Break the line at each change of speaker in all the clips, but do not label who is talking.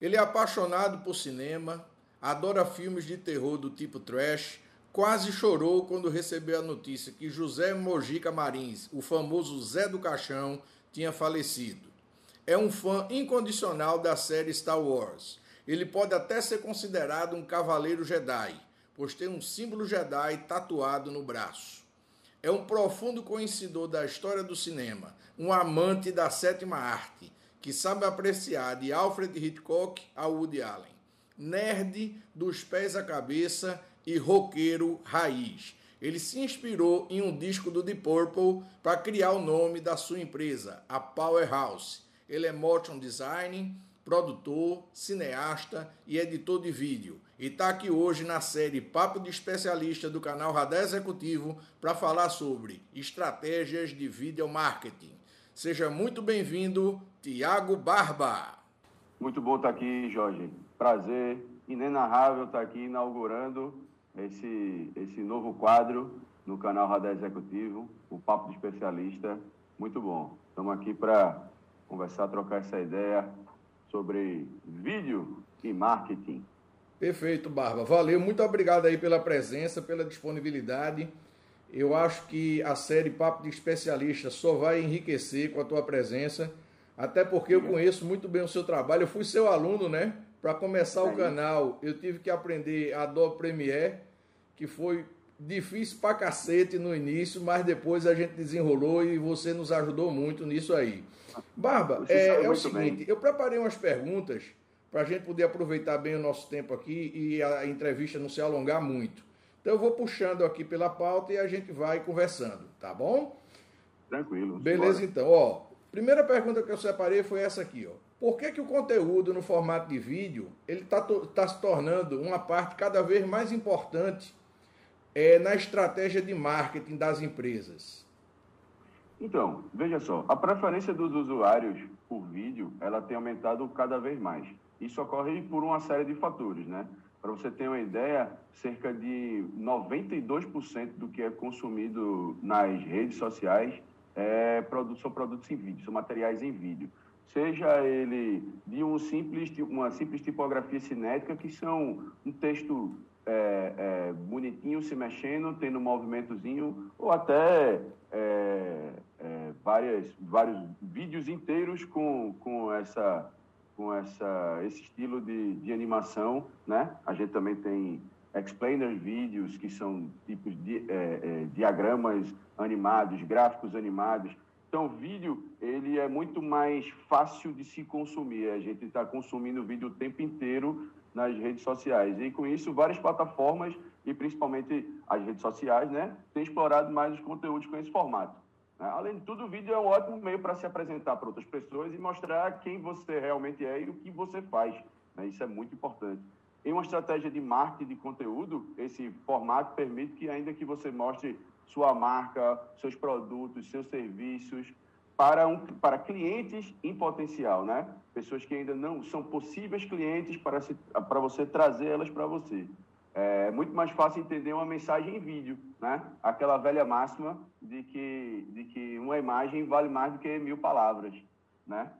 Ele é apaixonado por cinema, adora filmes de terror do tipo trash, quase chorou quando recebeu a notícia que José Mojica Marins, o famoso Zé do Caixão, tinha falecido. É um fã incondicional da série Star Wars. Ele pode até ser considerado um cavaleiro Jedi, pois tem um símbolo Jedi tatuado no braço. É um profundo conhecedor da história do cinema, um amante da sétima arte que sabe apreciar de Alfred Hitchcock a Woody Allen. Nerd dos pés à cabeça e roqueiro raiz. Ele se inspirou em um disco do Deep Purple para criar o nome da sua empresa, a Powerhouse. Ele é motion design, produtor, cineasta e editor de vídeo. E está aqui hoje na série Papo de Especialista do canal Radar Executivo para falar sobre estratégias de video marketing. Seja muito bem-vindo, Tiago Barba.
Muito bom estar aqui, Jorge. Prazer inenarrável estar aqui inaugurando esse, esse novo quadro no canal Radar Executivo, o Papo do Especialista. Muito bom. Estamos aqui para conversar, trocar essa ideia sobre vídeo e marketing.
Perfeito, Barba. Valeu, muito obrigado aí pela presença, pela disponibilidade. Eu acho que a série Papo de Especialista só vai enriquecer com a tua presença, até porque eu conheço muito bem o seu trabalho. Eu fui seu aluno, né? Para começar o canal, eu tive que aprender Adobe Premiere, que foi difícil pra cacete no início, mas depois a gente desenrolou e você nos ajudou muito nisso aí. Barba, é, é o seguinte, bem. eu preparei umas perguntas para a gente poder aproveitar bem o nosso tempo aqui e a entrevista não se alongar muito. Então eu vou puxando aqui pela pauta e a gente vai conversando, tá bom?
Tranquilo.
Beleza, então. Ó, primeira pergunta que eu separei foi essa aqui, ó. Por que, que o conteúdo no formato de vídeo ele está tá se tornando uma parte cada vez mais importante é, na estratégia de marketing das empresas?
Então, veja só, a preferência dos usuários por vídeo ela tem aumentado cada vez mais. Isso ocorre por uma série de fatores, né? Para você ter uma ideia, cerca de 92% do que é consumido nas redes sociais é são produtos em vídeo, são materiais em vídeo. Seja ele de um simples, uma simples tipografia cinética, que são um texto é, é, bonitinho se mexendo, tendo um movimentozinho, ou até é, é várias, vários vídeos inteiros com, com essa com essa, esse estilo de, de animação, né? A gente também tem explainer vídeos, que são tipos de é, é, diagramas animados, gráficos animados. Então, vídeo ele é muito mais fácil de se consumir. A gente está consumindo vídeo o tempo inteiro nas redes sociais. E com isso, várias plataformas, e principalmente as redes sociais, né, têm explorado mais os conteúdos com esse formato. Né? Além de tudo, o vídeo é um ótimo meio para se apresentar para outras pessoas e mostrar quem você realmente é e o que você faz. Né? Isso é muito importante. Em uma estratégia de marketing de conteúdo, esse formato permite que, ainda que você mostre sua marca, seus produtos, seus serviços, para, um, para clientes em potencial, né? Pessoas que ainda não são possíveis clientes para, se, para você trazer elas para você. É muito mais fácil entender uma mensagem em vídeo, né? Aquela velha máxima de que, de que uma imagem vale mais do que mil palavras, né?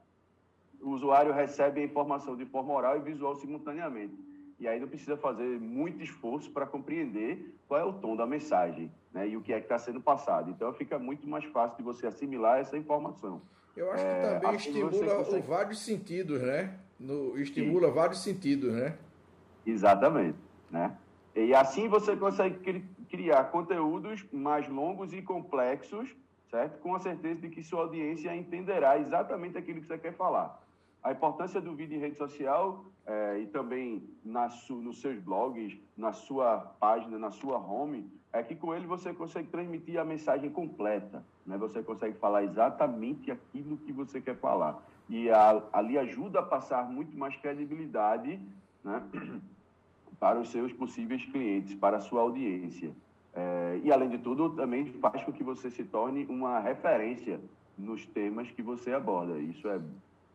O usuário recebe a informação de forma oral e visual simultaneamente. E aí não precisa fazer muito esforço para compreender qual é o tom da mensagem né? e o que é que está sendo passado. Então fica muito mais fácil de você assimilar essa informação.
Eu acho que é, também estimula consegue... vários sentidos, né? No, estimula Sim. vários sentidos, né?
Exatamente, né? E assim você consegue criar conteúdos mais longos e complexos, certo? Com a certeza de que sua audiência entenderá exatamente aquilo que você quer falar. A importância do vídeo em rede social é, e também na su, nos seus blogs, na sua página, na sua home, é que com ele você consegue transmitir a mensagem completa. Né? Você consegue falar exatamente aquilo que você quer falar. E a, ali ajuda a passar muito mais credibilidade né? para os seus possíveis clientes, para a sua audiência. É, e, além de tudo, também faz com que você se torne uma referência nos temas que você aborda. Isso é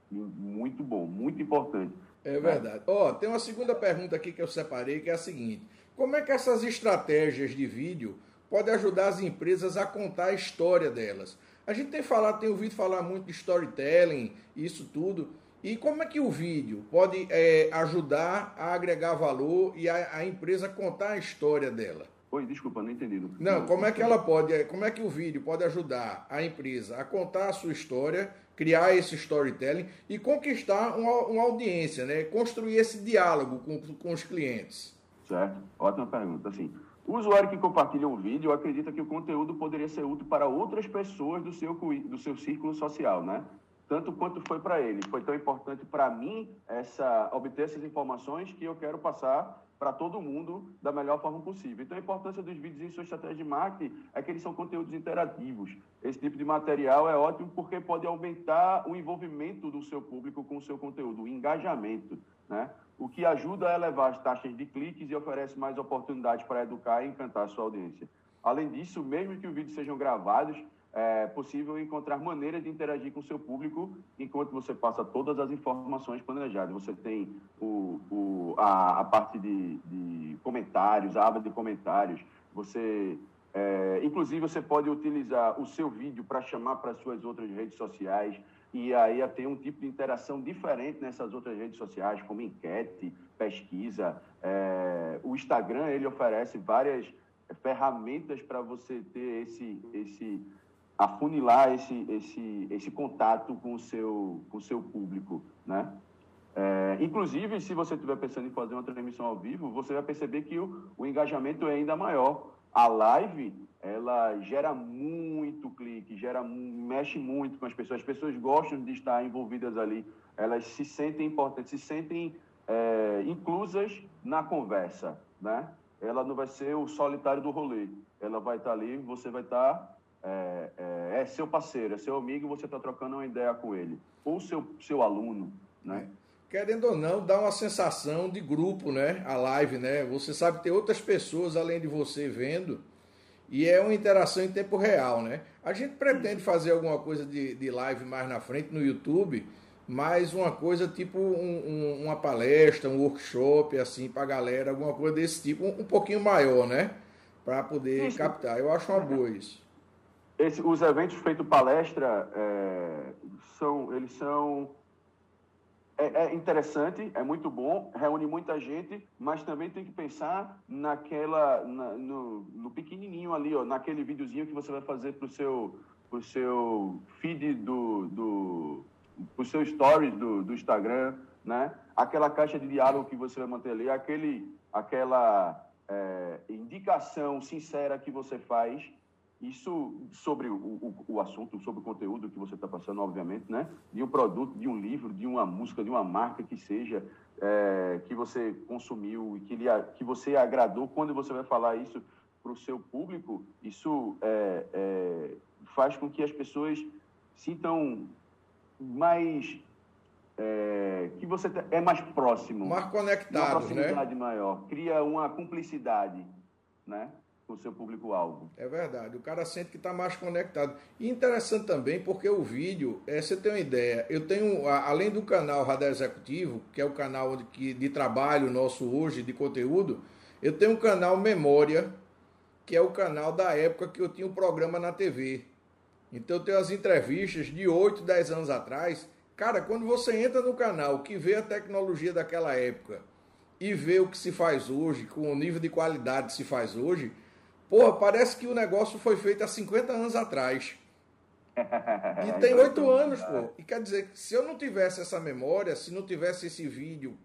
muito bom, muito importante.
É verdade. Ó, oh, tem uma segunda pergunta aqui que eu separei, que é a seguinte: como é que essas estratégias de vídeo podem ajudar as empresas a contar a história delas? A gente tem falado, tem ouvido falar muito de storytelling, isso tudo. E como é que o vídeo pode é, ajudar a agregar valor e a, a, empresa contar a história dela?
Oi, desculpa, não entendi.
Não, como é que ela pode, como é que o vídeo pode ajudar a empresa a contar a sua história, criar esse storytelling e conquistar uma, uma audiência, né? Construir esse diálogo com, com os clientes.
Certo, ótima pergunta. Assim, o usuário que compartilha um vídeo acredita que o conteúdo poderia ser útil para outras pessoas do seu, do seu círculo social, né? tanto quanto foi para ele. Foi tão importante para mim essa obter essas informações que eu quero passar para todo mundo da melhor forma possível. Então, a importância dos vídeos em sua estratégia de marketing é que eles são conteúdos interativos. Esse tipo de material é ótimo porque pode aumentar o envolvimento do seu público com o seu conteúdo, o engajamento, né? o que ajuda a elevar as taxas de cliques e oferece mais oportunidades para educar e encantar a sua audiência. Além disso, mesmo que os vídeos sejam gravados, é possível encontrar maneiras de interagir com o seu público enquanto você passa todas as informações planejadas. Você tem o, o, a, a parte de, de comentários, a aba de comentários. Você, é, inclusive, você pode utilizar o seu vídeo para chamar para suas outras redes sociais e aí tem um tipo de interação diferente nessas outras redes sociais, como enquete, pesquisa. É, o Instagram ele oferece várias ferramentas para você ter esse esse afunilar esse, esse, esse contato com o seu, com o seu público, né? É, inclusive, se você estiver pensando em fazer uma transmissão ao vivo, você vai perceber que o, o engajamento é ainda maior. A live, ela gera muito clique, gera, mexe muito com as pessoas. As pessoas gostam de estar envolvidas ali. Elas se sentem importantes, se sentem é, inclusas na conversa, né? Ela não vai ser o solitário do rolê. Ela vai estar ali, você vai estar é, é, é, seu parceiro, é seu amigo, você está trocando uma ideia com ele. Ou seu, seu aluno, né?
Querendo ou não, dá uma sensação de grupo, né? A live, né? Você sabe que tem outras pessoas além de você vendo e é uma interação em tempo real, né? A gente pretende fazer alguma coisa de, de live mais na frente no YouTube, mas uma coisa tipo um, um, uma palestra, um workshop, assim, para galera, alguma coisa desse tipo, um, um pouquinho maior, né? Para poder Isso. captar. Eu acho uma boa isso.
Esse, os eventos feitos palestra é, são, eles são é, é, interessante, é muito bom, reúne muita gente, mas também tem que pensar naquela, na, no, no, pequenininho ali, ó, naquele videozinho que você vai fazer para o seu, pro seu feed do, do pro seu stories do, do Instagram, né? Aquela caixa de diálogo que você vai manter ali, aquele, aquela é, indicação sincera que você faz isso sobre o, o, o, assunto, sobre o conteúdo que você está passando, obviamente, né? De um produto, de um livro, de uma música, de uma marca que seja, é, que você consumiu e que, lhe, que você agradou. Quando você vai falar isso para o seu público, isso é, é, faz com que as pessoas sintam mais é, que você é mais próximo,
mais conectado, uma
proximidade né? maior, cria uma cumplicidade, né? O seu público-alvo.
É verdade, o cara sente que está mais conectado. E interessante também porque o vídeo, é, você tem uma ideia, eu tenho, além do canal Radar Executivo, que é o canal de, que, de trabalho nosso hoje, de conteúdo, eu tenho um canal Memória, que é o canal da época que eu tinha um programa na TV. Então eu tenho as entrevistas de 8, 10 anos atrás. Cara, quando você entra no canal, que vê a tecnologia daquela época e vê o que se faz hoje, com o nível de qualidade que se faz hoje, Porra, parece que o negócio foi feito há 50 anos atrás. E tem oito anos, pô. E quer dizer, se eu não tivesse essa memória, se não tivesse esse vídeo,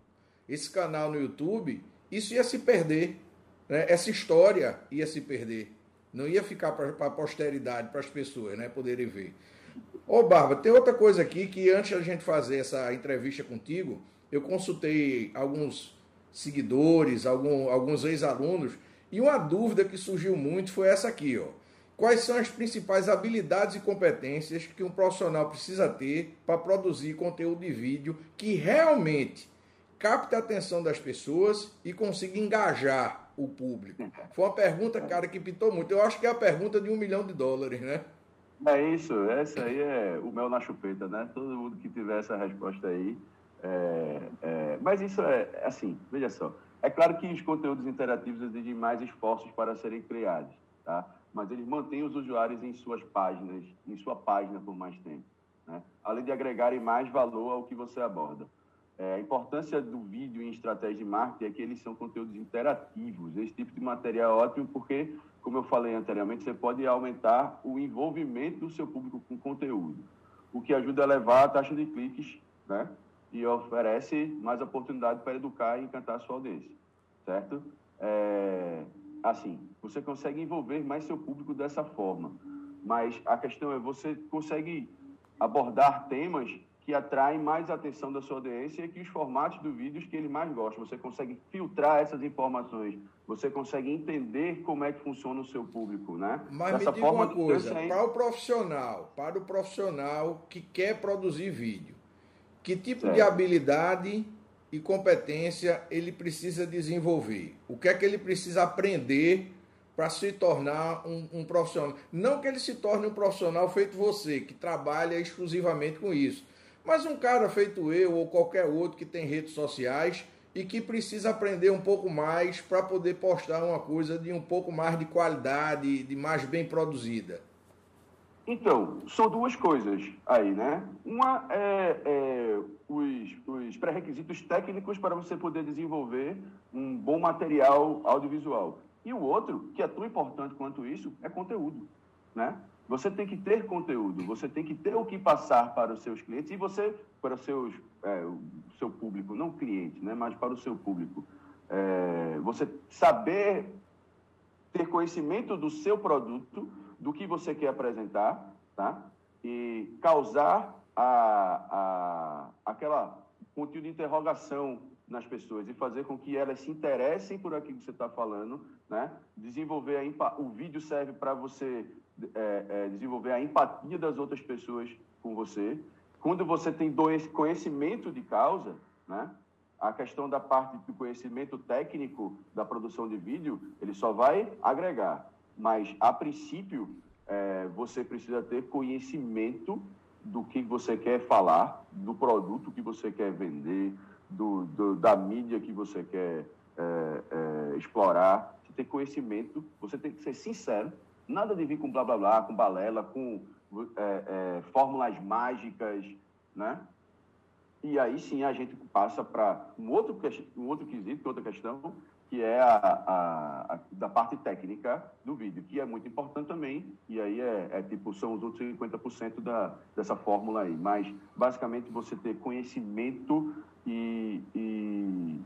esse canal no YouTube, isso ia se perder. Né? Essa história ia se perder. Não ia ficar para a posteridade, para as pessoas né, poderem ver. Ô, Barba, tem outra coisa aqui que antes da gente fazer essa entrevista contigo, eu consultei alguns seguidores, algum, alguns ex-alunos e uma dúvida que surgiu muito foi essa aqui, ó. Quais são as principais habilidades e competências que um profissional precisa ter para produzir conteúdo de vídeo que realmente capte a atenção das pessoas e consiga engajar o público? Foi uma pergunta, cara, que pintou muito. Eu acho que é a pergunta de um milhão de dólares, né?
É isso, essa aí é o mel na chupeta, né? Todo mundo que tiver essa resposta aí É, é, mas isso é assim, veja só. É claro que os conteúdos interativos exigem mais esforços para serem criados, tá? Mas eles mantêm os usuários em suas páginas, em sua página por mais tempo, né? Além de agregarem mais valor ao que você aborda. É, a importância do vídeo em estratégia de marketing é que eles são conteúdos interativos. Esse tipo de material é ótimo porque, como eu falei anteriormente, você pode aumentar o envolvimento do seu público com conteúdo, o que ajuda a elevar a taxa de cliques, né? E oferece mais oportunidade para educar e encantar a sua audiência, certo? É, assim, você consegue envolver mais seu público dessa forma, mas a questão é você consegue abordar temas que atraem mais atenção da sua audiência e que os formatos do vídeos que ele mais gosta. Você consegue filtrar essas informações, você consegue entender como é que funciona o seu público, né?
Mas Dessa me diga forma, uma coisa, para o profissional, para o profissional que quer produzir vídeo, que tipo de habilidade e competência ele precisa desenvolver? O que é que ele precisa aprender para se tornar um, um, profissional? Não que ele se torne um profissional feito você, que trabalha exclusivamente com isso, mas um cara feito eu ou qualquer outro que tem redes sociais e que precisa aprender um pouco mais para poder postar uma coisa de um pouco mais de qualidade, de mais bem produzida.
Então, são duas coisas aí, né? Uma é, é os, os pré-requisitos técnicos para você poder desenvolver um bom material audiovisual. E o outro, que é tão importante quanto isso, é conteúdo, né? Você tem que ter conteúdo, você tem que ter o que passar para os seus clientes e você, para seus, é, o seu público, não cliente, né? Mas para o seu público. É, você saber ter conhecimento do seu produto do que você quer apresentar, tá? E causar a, a, aquela conteúdo de interrogação nas pessoas e fazer com que elas se interessem por aquilo que você está falando, né? Desenvolver a o vídeo serve para você é, é, desenvolver a empatia das outras pessoas com você. Quando você tem conhecimento de causa, né? A questão da parte do conhecimento técnico da produção de vídeo, ele só vai agregar mas a princípio é, você precisa ter conhecimento do que você quer falar, do produto que você quer vender, do, do da mídia que você quer é, é, explorar. Você tem conhecimento, você tem que ser sincero, nada de vir com blá blá blá, com balela, com é, é, fórmulas mágicas, né? E aí sim a gente passa para um outro, um outro quesito, outra questão, que é a, a, a, da parte técnica do vídeo, que é muito importante também, e aí é, é tipo, são os outros 50% da, dessa fórmula aí. Mas, basicamente, você ter conhecimento e, e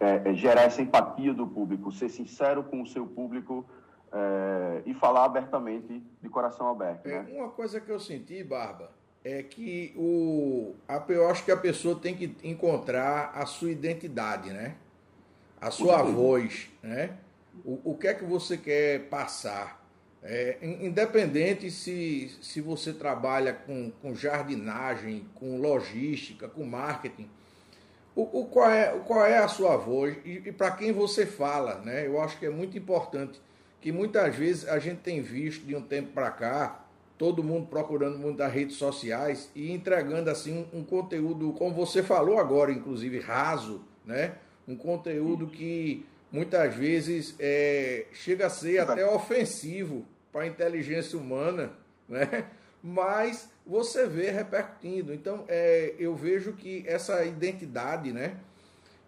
é, é, gerar essa empatia do público, ser sincero com o seu público é, e falar abertamente, de coração aberto.
É, né? Uma coisa que eu senti, Barba, é que o, eu acho que a pessoa tem que encontrar a sua identidade, né? A sua voz, né? O, o que é que você quer passar? É, independente se, se você trabalha com, com jardinagem, com logística, com marketing, o, o, qual, é, qual é a sua voz e, e para quem você fala, né? Eu acho que é muito importante que muitas vezes a gente tem visto de um tempo para cá todo mundo procurando muito das redes sociais e entregando assim um, um conteúdo, como você falou agora, inclusive raso, né? Um conteúdo que muitas vezes é, chega a ser até ofensivo para a inteligência humana, né? mas você vê repercutindo. Então, é, eu vejo que essa identidade, né?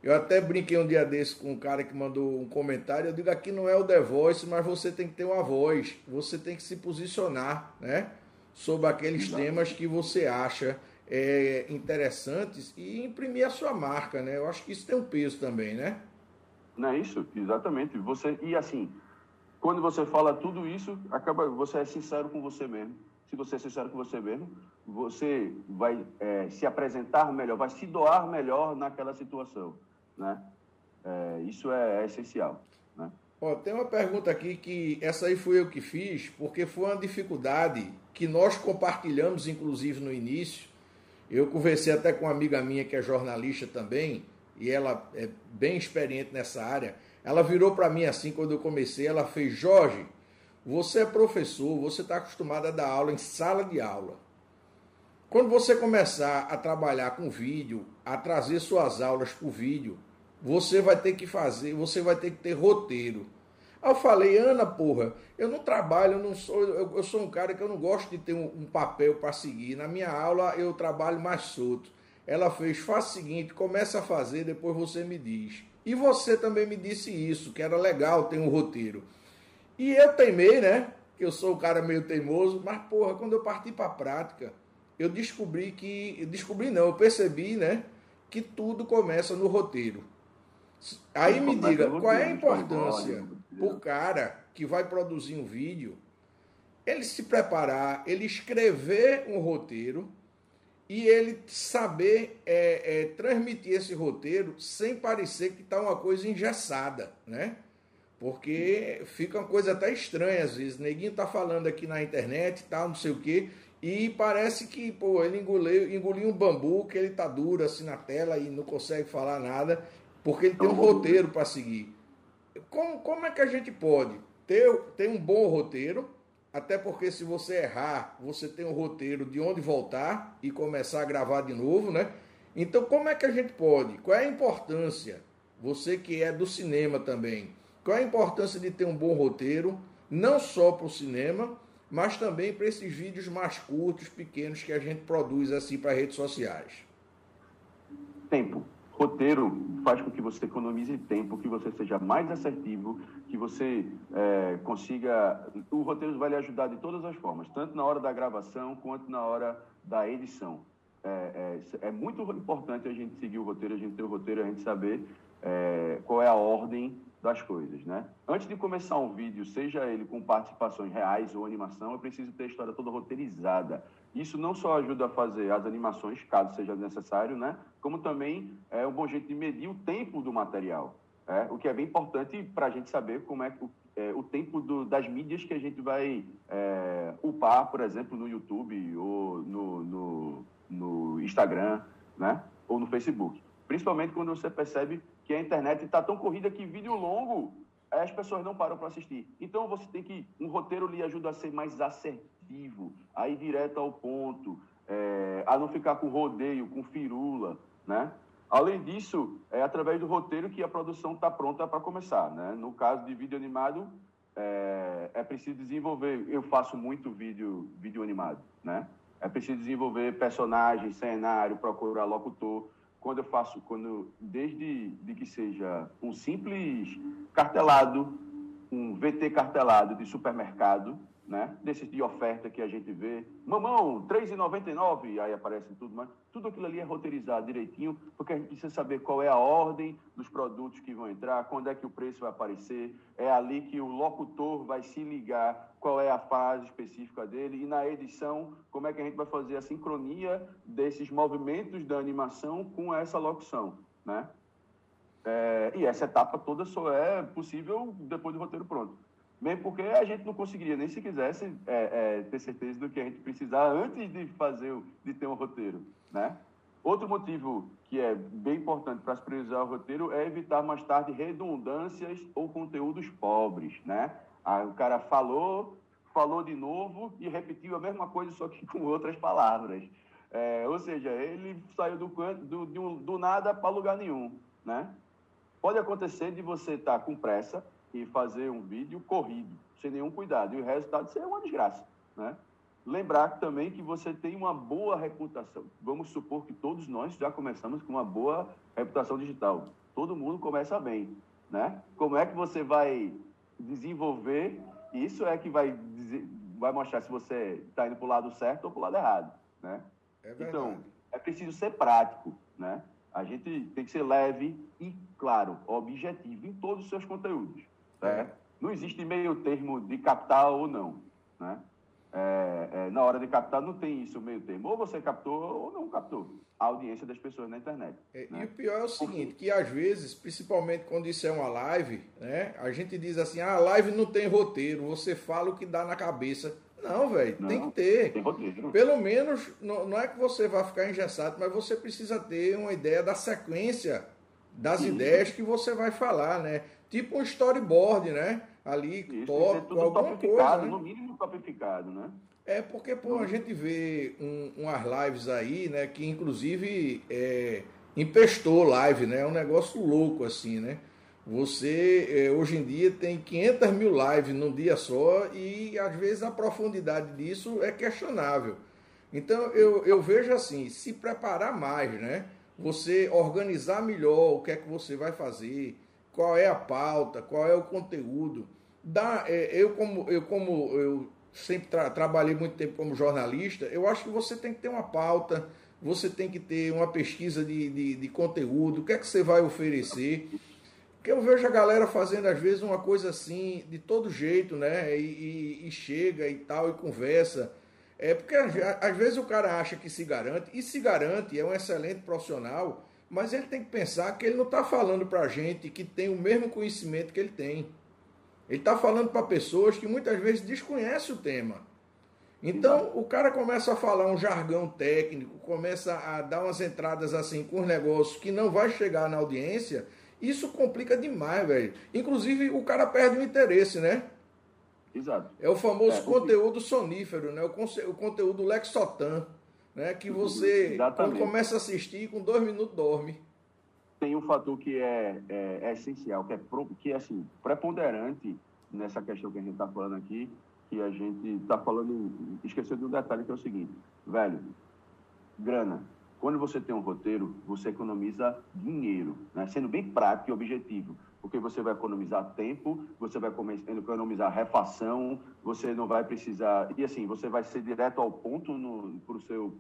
Eu até brinquei um dia desse com um cara que mandou um comentário. Eu digo aqui não é o The Voice, mas você tem que ter uma voz, você tem que se posicionar, né? Sobre aqueles temas que você acha é, interessantes e imprimir a sua marca, né? Eu acho que isso tem um peso também, né?
Não é isso? Exatamente. Você e assim, quando você fala tudo isso, acaba você é sincero com você mesmo. Se você é sincero com você mesmo, você vai é, se apresentar melhor, vai se doar melhor naquela situação, né? É, isso é, é essencial, né?
Ó, tem uma pergunta aqui que essa aí fui eu que fiz, porque foi uma dificuldade que nós compartilhamos, inclusive no início, eu conversei até com uma amiga minha que é jornalista também, e ela é bem experiente nessa área. Ela virou para mim assim quando eu comecei, ela fez: Jorge, você é professor, você está acostumado a dar aula em sala de aula. Quando você começar a trabalhar com vídeo, a trazer suas aulas por vídeo, você vai ter que fazer, você vai ter que ter roteiro. Aí eu falei, Ana, porra, eu não trabalho, eu não sou, eu, eu sou um cara que eu não gosto de ter um, um papel para seguir. Na minha aula eu trabalho mais solto. Ela fez, faça o seguinte, começa a fazer, depois você me diz. E você também me disse isso, que era legal ter um roteiro. E eu teimei, né? Que eu sou um cara meio teimoso, mas porra, quando eu parti para a prática, eu descobri que, descobri não, eu percebi, né, que tudo começa no roteiro. Aí me diga, qual é a importância o cara que vai produzir um vídeo, ele se preparar, ele escrever um roteiro e ele saber é, é, transmitir esse roteiro sem parecer que está uma coisa engessada, né? Porque fica uma coisa até estranha às vezes. Neguinho tá falando aqui na internet, tal, não sei o quê, e parece que, pô, ele engoliu, engoliu um bambu, que ele tá duro assim na tela e não consegue falar nada, porque ele tem um roteiro para seguir. Como, como é que a gente pode ter, ter um bom roteiro? Até porque se você errar, você tem um roteiro de onde voltar e começar a gravar de novo, né? Então, como é que a gente pode? Qual é a importância? Você que é do cinema também, qual é a importância de ter um bom roteiro, não só para o cinema, mas também para esses vídeos mais curtos, pequenos que a gente produz assim para redes sociais?
Tempo roteiro faz com que você economize tempo, que você seja mais assertivo, que você é, consiga. O roteiro vai lhe ajudar de todas as formas, tanto na hora da gravação quanto na hora da edição. É, é, é muito importante a gente seguir o roteiro, a gente ter o roteiro, a gente saber é, qual é a ordem das coisas, né? Antes de começar um vídeo, seja ele com participações reais ou animação, eu preciso ter a história toda roteirizada. Isso não só ajuda a fazer as animações, caso seja necessário, né? Como também é um bom jeito de medir o tempo do material, é? o que é bem importante para a gente saber como é o, é, o tempo do, das mídias que a gente vai é, upar, por exemplo, no YouTube ou no, no, no Instagram, né? Ou no Facebook. Principalmente quando você percebe que a internet está tão corrida que vídeo longo as pessoas não param para assistir. Então você tem que um roteiro lhe ajuda a ser mais assertivo, a ir direto ao ponto, é, a não ficar com rodeio, com firula, né? Além disso, é através do roteiro que a produção está pronta para começar, né? No caso de vídeo animado, é, é, preciso desenvolver. Eu faço muito vídeo, vídeo animado, né? É preciso desenvolver personagem, cenário, procurar locutor quando eu faço, quando desde de que seja um simples cartelado, um VT cartelado de supermercado, né? Desses de oferta que a gente vê, mamão, R$ 3,99, aí aparece tudo, mas tudo aquilo ali é roteirizado direitinho, porque a gente precisa saber qual é a ordem dos produtos que vão entrar, quando é que o preço vai aparecer, é ali que o locutor vai se ligar, qual é a fase específica dele, e na edição, como é que a gente vai fazer a sincronia desses movimentos da animação com essa locução, né? É, e essa etapa toda só é possível depois do roteiro pronto. Mesmo porque a gente não conseguiria nem se quisesse é, é, ter certeza do que a gente precisar antes de fazer, de ter um roteiro, né? Outro motivo que é bem importante para se priorizar o roteiro é evitar mais tarde redundâncias ou conteúdos pobres, né? Aí o cara falou, falou de novo e repetiu a mesma coisa, só que com outras palavras. É, ou seja, ele saiu do, do, do, do nada para lugar nenhum, né? Pode acontecer de você estar tá com pressa, e fazer um vídeo corrido, sem nenhum cuidado, e o resultado ser uma desgraça, né? Lembrar também que você tem uma boa reputação. Vamos supor que todos nós já começamos com uma boa reputação digital. Todo mundo começa bem, né? Como é que você vai desenvolver? Isso é que vai dizer, vai mostrar se você está indo para o lado certo ou para o lado errado, né? É então, é preciso ser prático, né? A gente tem que ser leve e, claro, objetivo em todos os seus conteúdos. Né? Não existe meio termo de captar ou não. Né? É, é, na hora de captar não tem isso meio termo. Ou você captou ou não captou a audiência das pessoas na internet.
É, né? E o pior é o seguinte, que às vezes, principalmente quando isso é uma live, né, a gente diz assim, ah, a live não tem roteiro, você fala o que dá na cabeça. Não, velho, tem que ter.
Tem roteiro.
Pelo menos, não, não, é que você vai ficar engessado, mas você precisa ter uma ideia da sequência das Sim. ideias que você vai falar, né? tipo um storyboard, né? Ali,
Isso, top,
é alguma coisa. Né?
No mínimo topificado, né?
É porque, pô, a gente vê um, umas lives aí, né, que inclusive é, empestou live, né? É um negócio louco assim, né? Você é, hoje em dia tem 500 mil lives num dia só e às vezes a profundidade disso é questionável. Então eu, eu vejo assim, se preparar mais, né? Você organizar melhor o que é que você vai fazer, qual é a pauta, qual é o conteúdo. Dá, é, eu como eu como eu sempre tra trabalhei muito tempo como jornalista, eu acho que você tem que ter uma pauta, você tem que ter uma pesquisa de, de, de conteúdo, o que é que você vai oferecer porque eu vejo a galera fazendo, às vezes, uma coisa assim, de todo jeito, né? E, e, e chega e tal, e conversa. É porque às vezes o cara acha que se garante, e se garante, é um excelente profissional, mas ele tem que pensar que ele não está falando para gente que tem o mesmo conhecimento que ele tem. Ele está falando para pessoas que muitas vezes desconhecem o tema. Então o cara começa a falar um jargão técnico, começa a dar umas entradas assim com os negócios que não vai chegar na audiência isso complica demais, velho. Inclusive, o cara perde o interesse, né?
Exato.
É o famoso é, conteúdo sonífero, né? O, o conteúdo Lexotan, né? Que você, quando começa a assistir, com dois minutos dorme.
Tem um fator que é, é, é essencial, que é, que é assim, preponderante nessa questão que a gente está falando aqui, que a gente está falando, esqueceu de um detalhe que é o seguinte, velho, grana, quando você tem um roteiro, você economiza dinheiro, né? sendo bem prático e objetivo, porque você vai economizar tempo, você vai economizar refação, você não vai precisar. E assim, você vai ser direto ao ponto para o seu,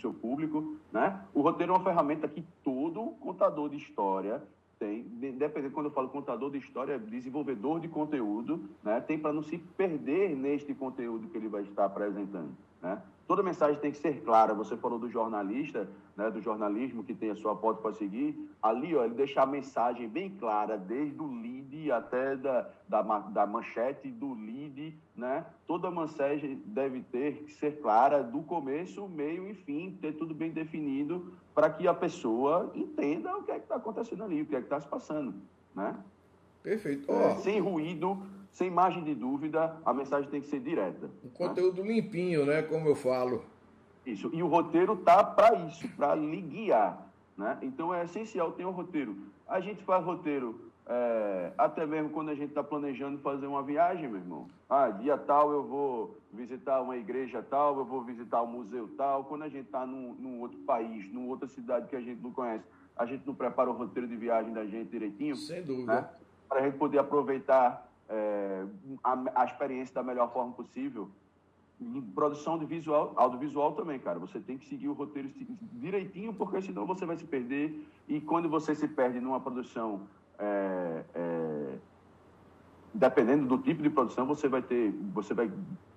seu público. Né? O roteiro é uma ferramenta que todo contador de história tem, dependendo quando eu falo contador de história, desenvolvedor de conteúdo, né, tem para não se perder neste conteúdo que ele vai estar apresentando. Né? Toda mensagem tem que ser clara. Você falou do jornalista, né, do jornalismo que tem a sua porta para seguir. Ali, ó, ele deixa a mensagem bem clara, desde o lead até da, da, da manchete do lead, né? Toda mensagem deve ter que ser clara do começo, meio e fim, ter tudo bem definido para que a pessoa entenda o que é que está acontecendo ali, o que é que está se passando, né?
Perfeito.
É, sem ruído, sem margem de dúvida, a mensagem tem que ser direta.
Um conteúdo né? limpinho, né? Como eu falo.
Isso. E o roteiro tá para isso, para lhe guiar. Né? Então é essencial ter um roteiro. A gente faz roteiro é, até mesmo quando a gente está planejando fazer uma viagem, meu irmão. Ah, dia tal eu vou visitar uma igreja tal, eu vou visitar um museu tal. Quando a gente está num, num, outro país, numa outra cidade que a gente não conhece, a gente não prepara o roteiro de viagem da gente direitinho.
Sem dúvida. Né?
Para a gente poder aproveitar é, a, a, experiência da melhor forma possível. Em produção de visual, audiovisual também, cara. Você tem que seguir o roteiro direitinho, porque senão você vai se perder. E quando você se perde numa produção, é, é, dependendo do tipo de produção, você vai ter, você vai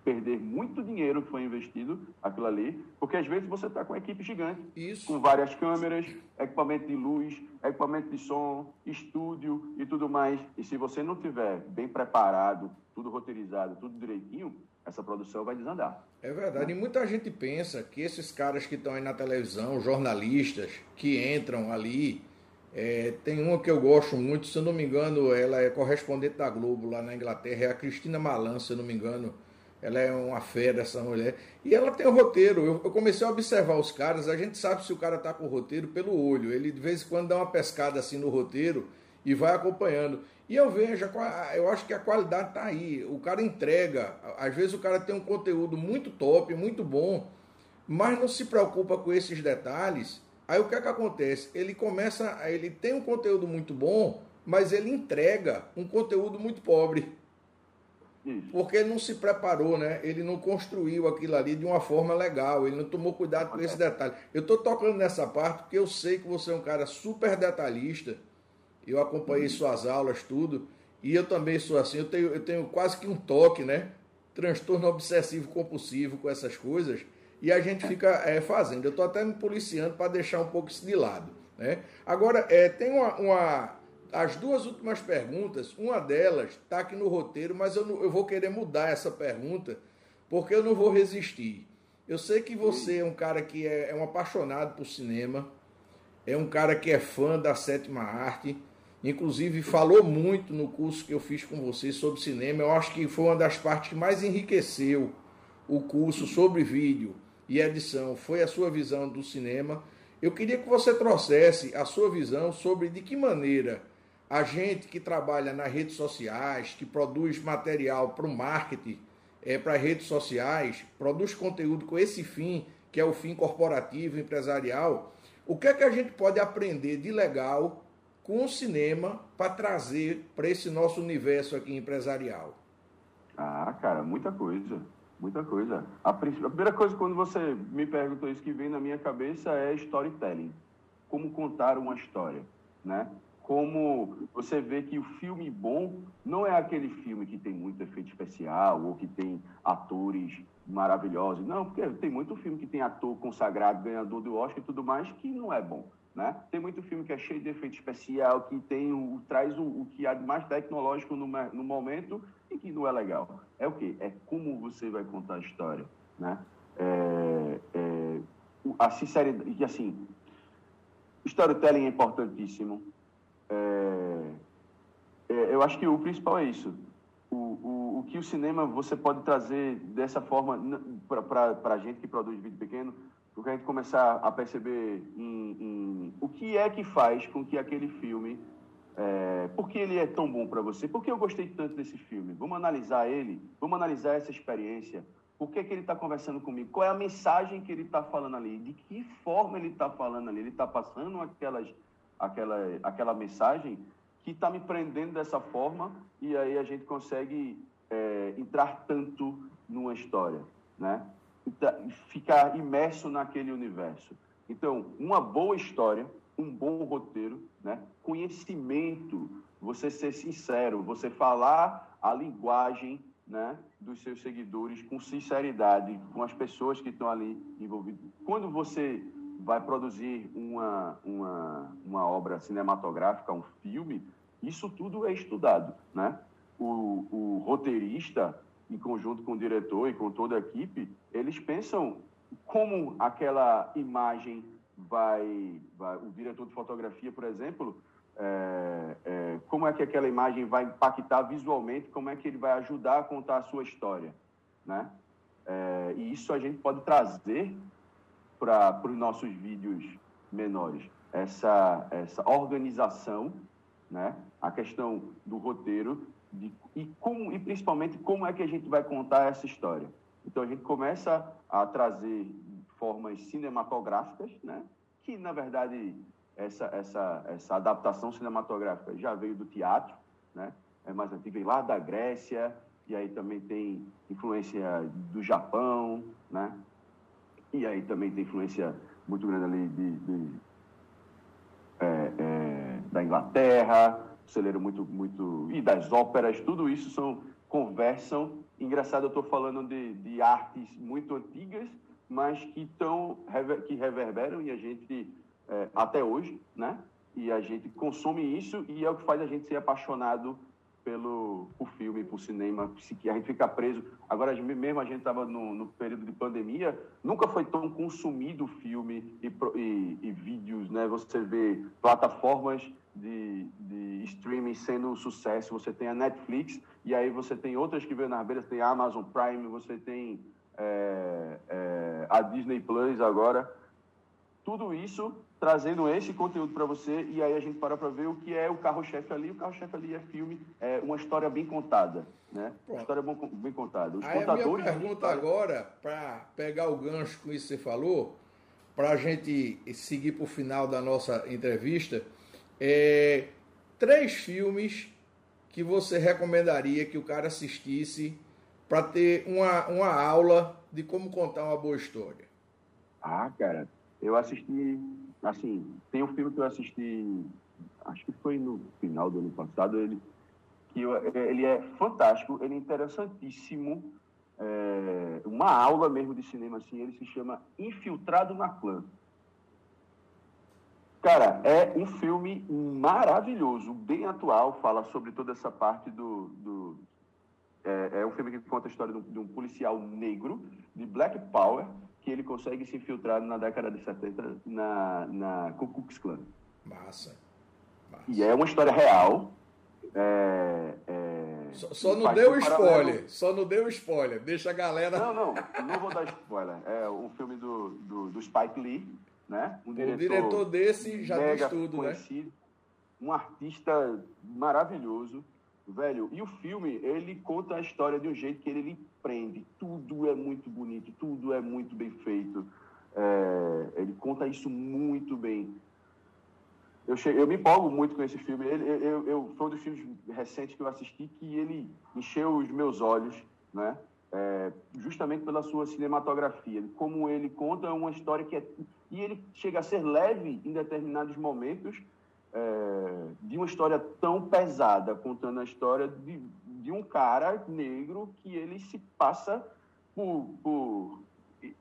perder muito dinheiro que foi investido aquilo ali, porque às vezes você está com uma equipe gigante,
Isso.
com várias câmeras, equipamento de luz, equipamento de som, estúdio e tudo mais. E se você não tiver bem preparado, tudo roteirizado, tudo direitinho, essa produção vai desandar.
É verdade. E muita gente pensa que esses caras que estão aí na televisão, jornalistas, que entram ali, é, tem uma que eu gosto muito, se eu não me engano, ela é correspondente da Globo lá na Inglaterra, é a Cristina Malan, se eu não me engano ela é uma fera, essa mulher. E ela tem o roteiro. Eu, eu, comecei a observar os caras. A gente sabe se o cara tá com o roteiro pelo olho. Ele de vez em quando dá uma pescada assim no roteiro e vai acompanhando. E eu vejo, eu acho que a qualidade tá aí. O cara entrega. Às vezes o cara tem um conteúdo muito top, muito bom, mas não se preocupa com esses detalhes. Aí o que é que acontece? Ele começa, ele tem um conteúdo muito bom, mas ele entrega um conteúdo muito pobre. Porque ele não se preparou, né? Ele não construiu aquilo ali de uma forma legal, ele não tomou cuidado com esse detalhe. Eu estou tocando nessa parte porque eu sei que você é um cara super detalhista. Eu acompanhei uhum. suas aulas, tudo. E eu também sou assim, eu tenho, eu tenho quase que um toque, né? Transtorno obsessivo compulsivo com essas coisas. E a gente fica é, fazendo. Eu estou até me policiando para deixar um pouco isso de lado. Né? Agora, é, tem uma, uma as duas últimas perguntas, uma delas está aqui no roteiro, mas eu, não, eu vou querer mudar essa pergunta, porque eu não vou resistir. Eu sei que você é um cara que é, é um apaixonado por cinema, é um cara que é fã da sétima arte, inclusive falou muito no curso que eu fiz com você sobre cinema. Eu acho que foi uma das partes que mais enriqueceu o curso sobre vídeo e edição, foi a sua visão do cinema. Eu queria que você trouxesse a sua visão sobre de que maneira a gente que trabalha nas redes sociais, que produz material para o marketing, é, para redes sociais, produz conteúdo com esse fim, que é o fim corporativo, empresarial, o que é que a gente pode aprender de legal com o cinema para trazer para esse nosso universo aqui empresarial?
Ah, cara, muita coisa. Muita coisa. A, primeira coisa, quando você me perguntou isso, que vem na minha cabeça é storytelling. Como contar uma história, né? Como você vê que o filme bom não é aquele filme que tem muito efeito especial ou que tem atores maravilhosos. Não, porque tem muito filme que tem ator consagrado, ganhador do Oscar e tudo mais, que não é bom. Né? Tem muito filme que é cheio de efeito especial, que tem o, traz o, o que há de mais tecnológico no, no momento que não é legal. É o quê? É como você vai contar a história, né? É, é, a sinceridade, assim, storytelling é importantíssimo. É, é, eu acho que o principal é isso. O, o, o que o cinema você pode trazer dessa forma para a gente que produz vídeo pequeno, porque a gente começar a perceber em, em, o que é que faz com que aquele filme é, por que ele é tão bom para você? Por que eu gostei tanto desse filme? Vamos analisar ele, vamos analisar essa experiência. Por que, que ele está conversando comigo? Qual é a mensagem que ele está falando ali? De que forma ele está falando ali? Ele está passando aquelas, aquela, aquela mensagem que está me prendendo dessa forma e aí a gente consegue é, entrar tanto numa história, né? Ficar imerso naquele universo. Então, uma boa história um bom roteiro, né? conhecimento, você ser sincero, você falar a linguagem né, dos seus seguidores com sinceridade, com as pessoas que estão ali envolvidas. Quando você vai produzir uma, uma, uma obra cinematográfica, um filme, isso tudo é estudado. Né? O, o roteirista, em conjunto com o diretor e com toda a equipe, eles pensam como aquela imagem vai, vai, o diretor de fotografia, por exemplo, é, é, como é que aquela imagem vai impactar visualmente, como é que ele vai ajudar a contar a sua história, né? É, e isso a gente pode trazer para os nossos vídeos menores, essa, essa organização, né? A questão do roteiro de, e, como, e principalmente como é que a gente vai contar essa história. Então a gente começa a trazer formas cinematográficas, né? que, na verdade, essa, essa, essa adaptação cinematográfica já veio do teatro, né? é mais antiga, lá da Grécia, e aí também tem influência do Japão, né? e aí também tem influência muito grande ali de, de é, é, da Inglaterra, celeiro muito, muito. e das óperas, tudo isso são conversam. Engraçado, eu estou falando de, de artes muito antigas mas que estão que reverberam e a gente é, até hoje, né? E a gente consome isso e é o que faz a gente ser apaixonado pelo por filme, por cinema, que a gente fica preso. Agora mesmo a gente estava no, no, período de pandemia, nunca foi tão consumido filme e, e, e vídeos, né? Você vê plataformas de, de streaming sendo um sucesso. Você tem a Netflix e aí você tem outras que vêm nas beiras, tem a Amazon Prime, você tem é, é, a Disney Plus agora. Tudo isso trazendo esse conteúdo para você e aí a gente para para ver o que é o carro-chefe ali. O carro-chefe ali é filme, é uma história bem contada, né? Uma história bem, bem contada.
Os aí contadores a minha pergunta agora, para pegar o gancho com isso que você falou, para a gente seguir para o final da nossa entrevista, é três filmes que você recomendaria que o cara assistisse para ter uma, uma aula de como contar uma boa história?
Ah, cara, eu assisti, assim, tem um filme que eu assisti, acho que foi no final do ano passado, ele, que eu, ele é fantástico, ele é interessantíssimo, é, uma aula mesmo de cinema, assim, ele se chama Infiltrado na Clã. Cara, é um filme maravilhoso, bem atual, fala sobre toda essa parte do, do é, é um filme que conta a história de um, de um, policial negro, de Black Power, que ele consegue se infiltrar na década de 70 na, na Ku Klux Klan.
Massa.
Massa. E é uma história real. É, é,
só, só não deu spoiler. Paralelo. Só não deu spoiler. Deixa a galera.
Não, não. Não vou dar spoiler. É um filme do, do, do Spike Lee. né?
Um diretor, o diretor desse já
mega
diz tudo, né?
conhecido, né? Um artista maravilhoso, velho. E o filme, ele conta a história de um jeito que ele lhe prende. Tudo é muito bonito, tudo é muito bem feito. É, ele conta isso muito bem. Eu, cheguei, eu me empolgo muito com esse filme. Ele, eu, eu, foi um dos filmes recentes que eu assisti que ele encheu os meus olhos, né? É, justamente pela sua cinematografia, como ele conta uma história que é e ele chega a ser leve em determinados momentos é, de uma história tão pesada, contando a história de, de um cara negro que ele se passa por, por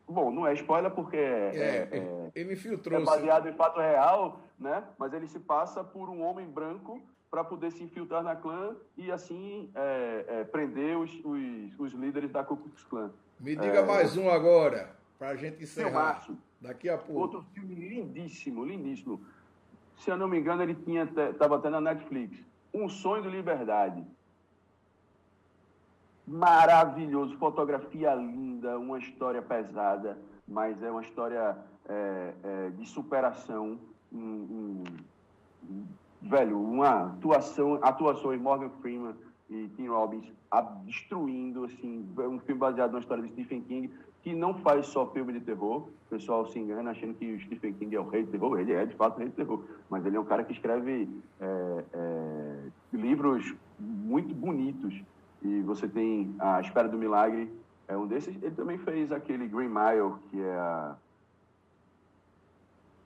bom, não é spoiler porque é,
é, é ele filtrou
é baseado em fato real, né? Mas ele se passa por um homem branco para poder se infiltrar na clã e assim é, é, prender os, os, os, líderes da Ku Klux Klan.
Me diga mais um agora, para a gente encerrar. Daqui a pouco.
Outro filme lindíssimo, lindíssimo. Se eu não me engano, ele tinha estava até na Netflix. Um Sonho de Liberdade. Maravilhoso, fotografia linda, uma história pesada, mas é uma história é, é, de superação. Velho, uma atuação, atuações Morgan Freeman e Tim Robbins destruindo, assim, um filme baseado na história de Stephen King, que não faz só filme de terror. O pessoal se engana achando que o Stephen King é o rei do terror. Ele é, de fato, o rei do terror. Mas ele é um cara que escreve é, é, livros muito bonitos. E você tem A Espera do Milagre, é um desses. Ele também fez aquele Green Mile, que é a...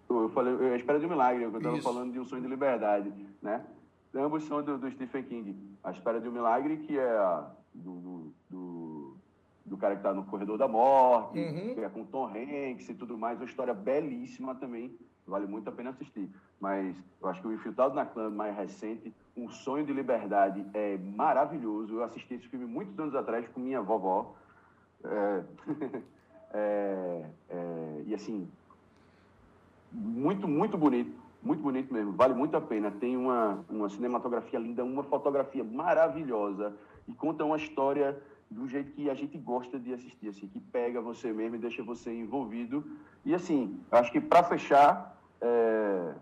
Eu falei, A Espera do Milagre, eu estava falando de Um Sonho de Liberdade, né? Ambos são do, do Stephen King. A Espera de um Milagre, que é a, do, do, do do cara que está no Corredor da Morte, uhum. que é com Tom Hanks e tudo mais, uma história belíssima também, vale muito a pena assistir. Mas eu acho que o Infiltrado na Clã, mais recente, Um Sonho de Liberdade, é maravilhoso. Eu assisti esse filme muitos anos atrás com minha vovó. É... é... É... E assim, muito, muito bonito. Muito bonito mesmo, vale muito a pena. Tem uma, uma cinematografia linda, uma fotografia maravilhosa e conta uma história do jeito que a gente gosta de assistir, assim, que pega você mesmo e deixa você envolvido. E assim, acho que para fechar, é...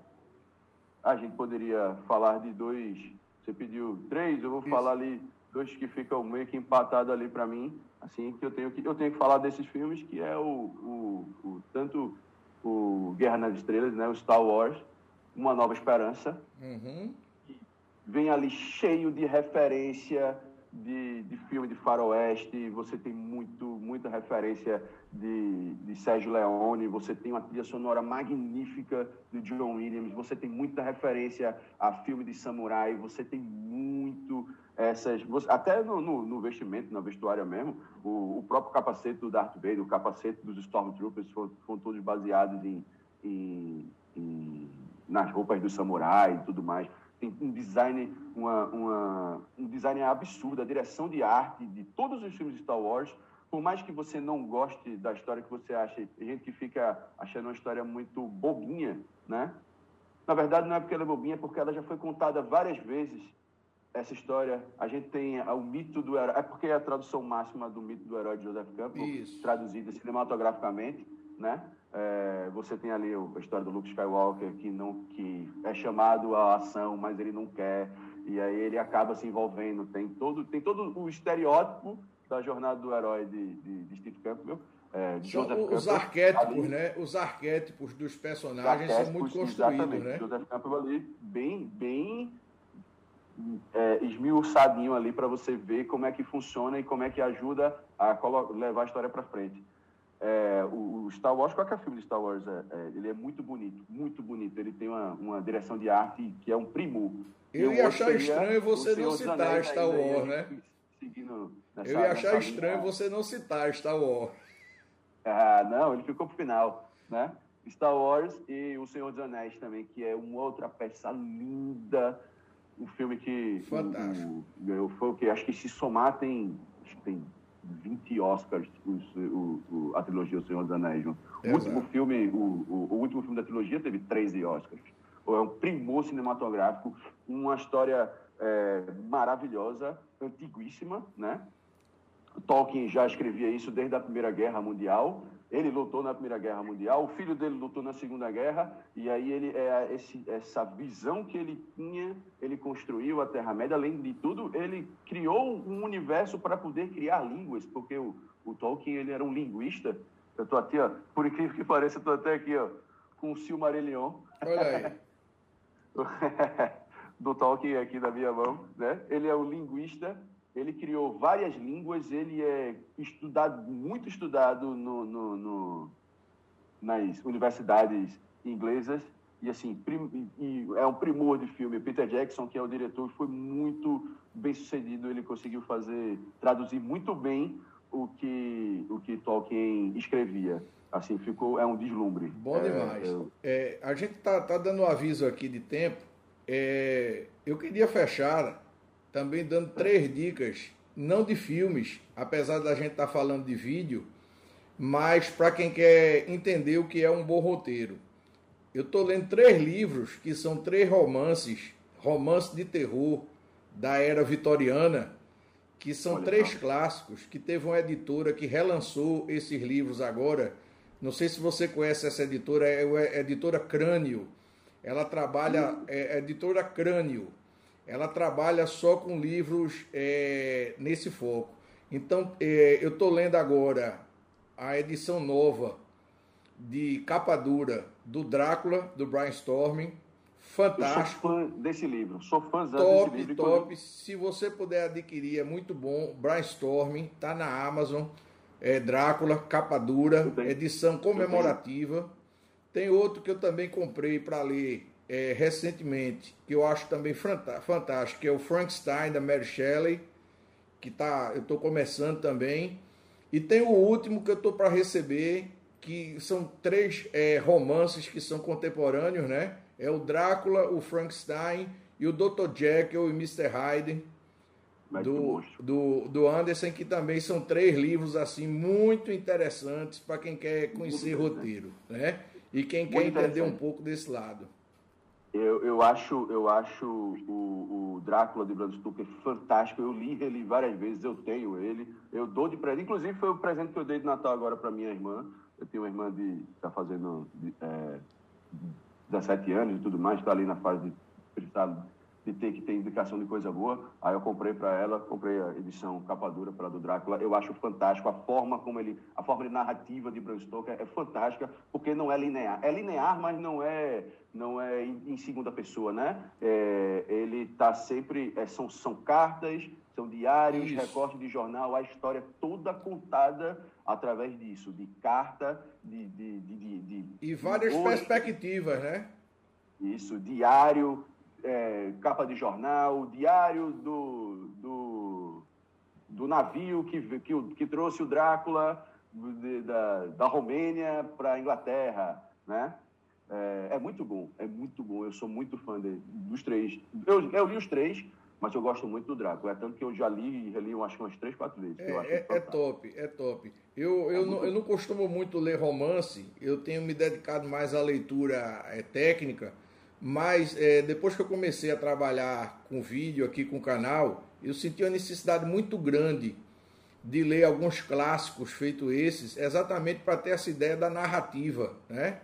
a gente poderia falar de dois. Você pediu três, eu vou Isso. falar ali dois que ficam meio que empatados ali para mim, assim que eu tenho que eu tenho que falar desses filmes que é o, o, o tanto o Guerra nas Estrelas, né, o Star Wars, Uma Nova Esperança,
uhum.
vem ali cheio de referência de, de filme de faroeste, você tem muito, muita referência de, de Sérgio Leone, você tem uma trilha sonora magnífica de John Williams, você tem muita referência a filme de samurai, você tem muito essas... Você, até no, no, no, vestimento, na vestuária mesmo, o, o, próprio capacete do Darth Vader, o capacete dos Stormtroopers foram, foram todos baseados em, em, em nas roupas do samurai e tudo mais tem um design, uma, uma, um design absurdo, a direção de arte de todos os filmes de Star Wars, por mais que você não goste da história que você acha, tem gente que fica achando uma história muito bobinha, né? Na verdade, não é porque ela é bobinha, é porque ela já foi contada várias vezes, essa história. A gente tem o mito do herói, é porque é a tradução máxima do mito do herói de Joseph Campbell, Isso. traduzida cinematograficamente, né? É, você tem ali a história do Luke Skywalker que não que é chamado à ação, mas ele não quer e aí ele acaba se envolvendo. Tem todo tem todo o estereótipo da jornada do herói de, de, de Steve Campbell. É,
de Joseph os Campbell, arquétipos, ali, né? Os arquétipos dos personagens são muito construídos, né?
Joseph Campbell ali bem bem é, esmiuçadinho ali para você ver como é que funciona e como é que ajuda a levar a história para frente. É, o, Star Wars, qualquer filme de Star Wars, é, é, ele é muito bonito, muito bonito. Ele tem uma, uma direção de arte que é um primor.
Eu ia achar estranho você não citar Star Wars, né? Eu ia achar estranho você não citar Star Wars.
Ah, não, ele ficou pro final, né? Star Wars e O Senhor dos Anéis também, que é uma outra peça linda. Um filme que.
Fantástico.
O, foi o que? Acho que se somar tem, tem 20 Oscars os, o, o, a trilogia O Senhor dos Anéis. O último filme, o, o, último filme da trilogia teve 13 Oscars. É um primor cinematográfico, uma história é, maravilhosa, antiguíssima, né? Tolkien já escrevia isso desde a Primeira Guerra Mundial. Ele lutou na Primeira Guerra Mundial, o filho dele lutou na Segunda Guerra, e aí ele é esse, essa visão que ele tinha, ele construiu a Terra-média. Além de tudo, ele criou um universo para poder criar línguas, porque o, o Tolkien ele era um linguista. Eu estou aqui, ó, por incrível que pareça, estou até aqui ó, com o Silmarillion.
Olha aí.
do Tolkien aqui na minha mão, né? Ele é um linguista ele criou várias línguas, ele é estudado, muito estudado no, no, no, nas universidades inglesas, e assim, prim, e é um primor de filme. Peter Jackson, que é o diretor, foi muito bem sucedido, ele conseguiu fazer, traduzir muito bem o que, o que Tolkien escrevia. Assim, ficou, é um deslumbre.
Bom é, demais. É, a gente tá, tá dando um aviso aqui de tempo. É, eu queria fechar também dando três dicas, não de filmes, apesar da gente estar tá falando de vídeo, mas para quem quer entender o que é um bom roteiro. Eu estou lendo três livros que são três romances, romances de terror da era vitoriana, que são Olha três clássicos, que teve uma editora que relançou esses livros agora. Não sei se você conhece essa editora, é a editora Crânio. Ela trabalha, é a editora Crânio ela trabalha só com livros é, nesse foco. Então, é, eu estou lendo agora a edição nova de capa dura do Drácula, do Brian Storming. Fantástico.
Eu sou fã desse livro, sou fãzão
top,
desse livro.
Top, Se você puder adquirir, é muito bom. Brian Storming, tá na Amazon. É Drácula, capa dura, edição comemorativa. Tem outro que eu também comprei para ler é, recentemente, que eu acho também fantástico, que é o Frankenstein da Mary Shelley, que tá, eu estou começando também. E tem o último que eu estou para receber, que são três é, romances que são contemporâneos, né? É o Drácula, o Frankenstein e o Dr. Jekyll e Mr. Hyde. Do, do, do Anderson, que também são três livros assim muito interessantes para quem quer conhecer roteiro, né? E quem quer entender um pouco desse lado.
Eu, eu acho, eu acho o, o Drácula de Bram Stoker fantástico. Eu li ele várias vezes, eu tenho ele. Eu dou de presente. Inclusive, foi o presente que eu dei de Natal agora para minha irmã. Eu tenho uma irmã de está fazendo de, é, 17 anos e tudo mais, está ali na fase de precisar de ter que ter indicação de coisa boa. Aí eu comprei para ela, comprei a edição capa dura para do Drácula. Eu acho fantástico a forma como ele, a forma de narrativa de Bram Stoker é fantástica, porque não é linear. É linear, mas não é não é em, segunda pessoa, né? É, ele está sempre é, são são cartas, são diários, Isso. recortes de jornal, a história toda contada através disso, de carta, de, de, de, de, de
e várias de perspectivas, né?
Isso, diário, é, capa de jornal, diário do, do, do navio que, que, que, trouxe o Drácula de, da, da Romênia para a Inglaterra, né? É, é, muito bom, é muito bom. Eu sou muito fã de, dos três. Eu, eu, li os três, mas eu gosto muito do Drácula. É tanto que eu já li e reli, acho que umas três, quatro vezes.
É, é, é, top, é top. Eu, eu, é não, eu não costumo muito ler romance, eu tenho me dedicado mais à leitura é, técnica. Mas é, depois que eu comecei a trabalhar com vídeo aqui com o canal, eu senti uma necessidade muito grande de ler alguns clássicos feitos esses, exatamente para ter essa ideia da narrativa, né?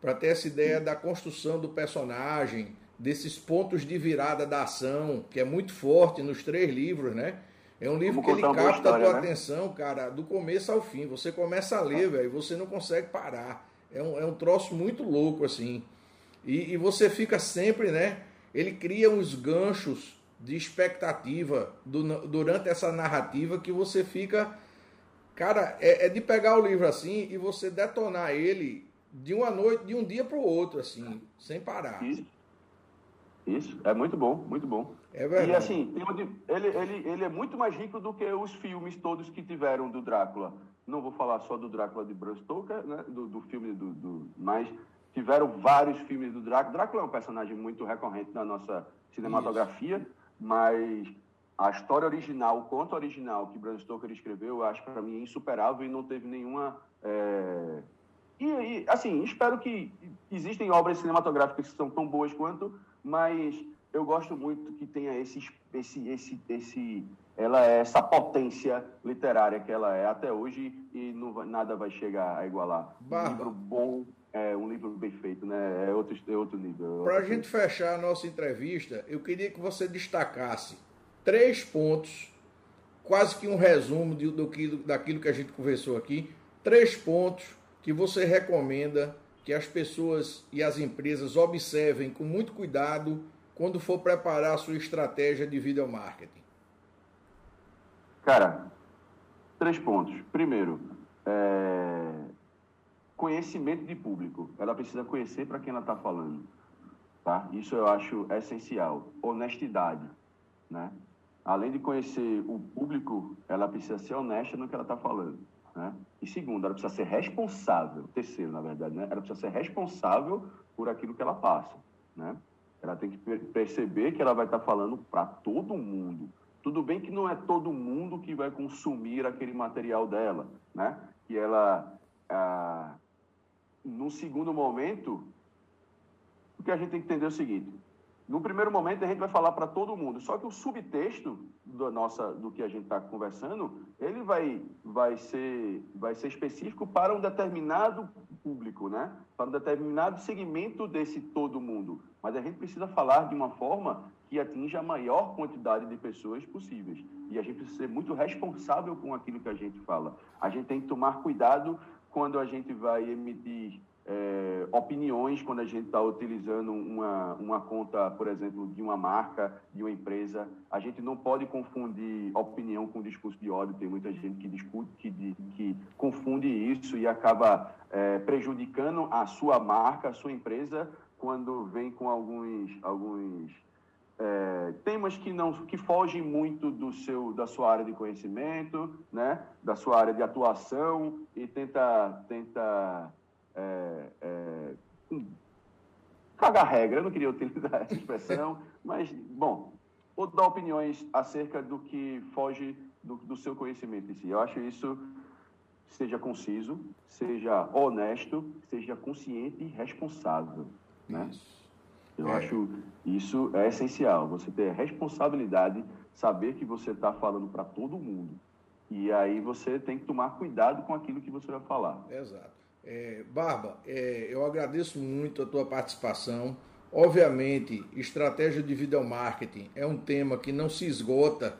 Para ter essa ideia da construção do personagem, desses pontos de virada da ação, que é muito forte nos três livros, né? É um livro Vamos que ele capta história, a tua né? atenção, cara, do começo ao fim. Você começa a ler, velho, você não consegue parar. É um, é um troço muito louco, assim. E, e você fica sempre, né? Ele cria uns ganchos de expectativa do, durante essa narrativa que você fica. Cara, é, é, de pegar o livro assim e você detonar ele de uma noite, de um dia para o outro, assim, sem parar.
Isso. Isso, é muito bom, muito bom. É verdade. E assim, ele, ele, ele é muito mais rico do que os filmes todos que tiveram do Drácula. Não vou falar só do Drácula de Bram Stoker, né? do, do filme do, do. Mas tiveram vários filmes do Drácula. Drácula é um personagem muito recorrente na nossa cinematografia, Isso. mas a história original, o conto original que Bram Stoker escreveu, eu acho para mim é insuperável e não teve nenhuma. É... E, e, assim, espero que existem obras cinematográficas que são tão boas quanto, mas eu gosto muito que tenha esse, esse, esse, esse, ela é essa potência literária que ela é até hoje e não, nada vai chegar a igualar.
Barba.
Um livro bom, é um livro bem feito, né? É outro, é outro nível.
Para a gente fechar a nossa entrevista, eu queria que você destacasse três pontos, quase que um resumo de, do que, daquilo que a gente conversou aqui, três pontos que você recomenda que as pessoas e as empresas observem com muito cuidado quando for preparar a sua estratégia de video marketing?
Cara, três pontos. Primeiro, é... conhecimento de público. Ela precisa conhecer para quem ela está falando. Tá? Isso eu acho essencial. Honestidade. Né? Além de conhecer o público, ela precisa ser honesta no que ela está falando. Né? E segundo, ela precisa ser responsável. Terceiro, na verdade, né? ela precisa ser responsável por aquilo que ela passa. Né? Ela tem que perceber que ela vai estar tá falando para todo mundo. Tudo bem que não é todo mundo que vai consumir aquele material dela, né? Que ela, ah, no segundo momento, o que a gente tem que entender é o seguinte: no primeiro momento a gente vai falar para todo mundo, só que o subtexto do nossa, do que a gente está conversando, ele vai, vai ser, vai ser específico para um determinado público, né? Para um determinado segmento desse todo mundo. Mas a gente precisa falar de uma forma que atinja a maior quantidade de pessoas possíveis. E a gente precisa ser muito responsável com aquilo que a gente fala. A gente tem que tomar cuidado quando a gente vai emitir é, opiniões quando a gente está utilizando uma, uma conta, por exemplo, de uma marca, de uma empresa. A gente não pode confundir opinião com discurso de ódio. Tem muita gente que discute, que, que confunde isso e acaba é, prejudicando a sua marca, a sua empresa, quando vem com alguns, alguns é, temas que não que fogem muito do seu da sua área de conhecimento, né, da sua área de atuação e tenta tenta é, é, cagar regra. Eu não queria utilizar essa expressão, mas bom, ou dar opiniões acerca do que foge do, do seu conhecimento em si. Eu acho isso seja conciso, seja honesto, seja consciente e responsável, né? Isso. Eu é. acho isso é essencial. Você ter responsabilidade, saber que você está falando para todo mundo. E aí você tem que tomar cuidado com aquilo que você vai falar.
Exato. É, Barba, é, eu agradeço muito a tua participação. Obviamente, estratégia de video marketing é um tema que não se esgota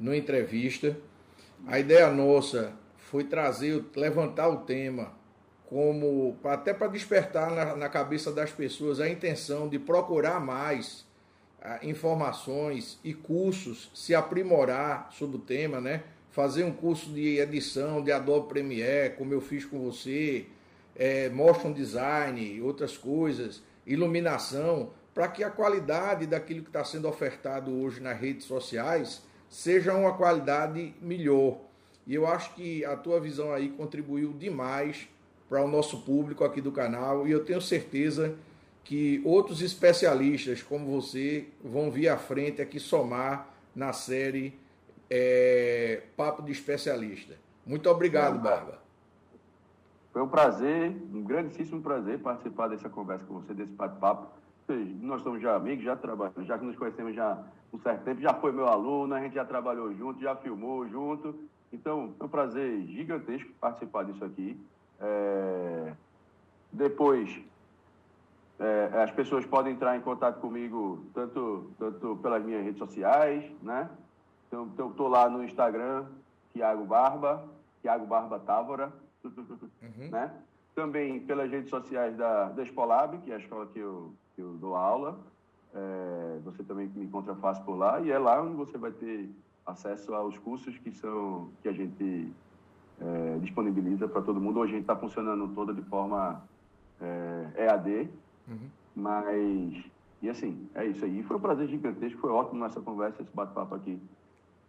numa entrevista. A ideia nossa foi trazer, levantar o tema como até para despertar na, na, cabeça das pessoas a intenção de procurar mais ah, informações e cursos, se aprimorar sobre o tema, né? Fazer um curso de edição de Adobe Premiere, como eu fiz com você, é, motion design, outras coisas, iluminação, para que a qualidade daquilo que está sendo ofertado hoje nas redes sociais seja uma qualidade melhor. E eu acho que a tua visão aí contribuiu demais para o nosso público aqui do canal e eu tenho certeza que outros especialistas como você vão vir à frente aqui somar na série é, Papo de Especialista. Muito obrigado, Barba.
Foi um prazer, um grandíssimo prazer participar dessa conversa com você, desse bate-papo. Nós somos já amigos, já trabalhamos, já que nos conhecemos já um certo tempo, já foi meu aluno, a gente já trabalhou junto, já filmou junto. Então, é um prazer gigantesco participar disso aqui. É, depois, é, as pessoas podem entrar em contato comigo tanto, tanto pelas minhas redes sociais, né? Então, estou então, lá no Instagram, Tiago Barba, Tiago Barba Távora, uhum. né? Também pelas redes sociais da, da Espolab, que é a escola que eu, que eu dou aula. É, você também me encontra fácil por lá, e é lá onde você vai ter acesso aos cursos que são que a gente é, disponibiliza para todo mundo. Hoje a gente está funcionando toda de forma é, EAD, uhum. mas e assim, é isso aí. Foi um prazer gigantesco, foi ótimo essa conversa, esse bate-papo aqui.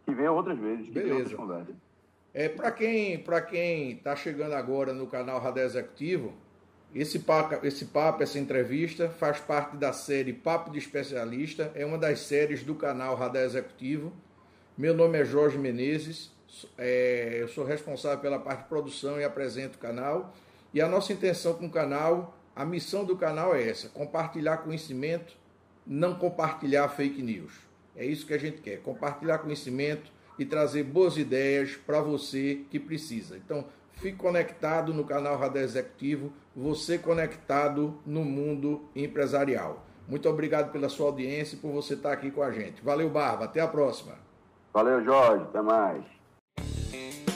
Que venha outras vezes, que Beleza. outras conversas.
É, para quem para quem está chegando agora no canal Radar Executivo, esse papo, esse papo, essa entrevista faz parte da série Papo de Especialista, é uma das séries do canal Radar Executivo. Meu nome é Jorge Menezes, é, eu sou responsável pela parte de produção e apresento o canal. E a nossa intenção com o canal, a missão do canal é essa: compartilhar conhecimento não compartilhar fake news. É isso que a gente quer, compartilhar conhecimento e trazer boas ideias para você que precisa. Então, fique conectado no canal Radar Executivo, você conectado no mundo empresarial. Muito obrigado pela sua audiência e por você estar aqui com a gente. Valeu, Barba. Até a próxima.
Valeu, Jorge. Até mais. Thank you.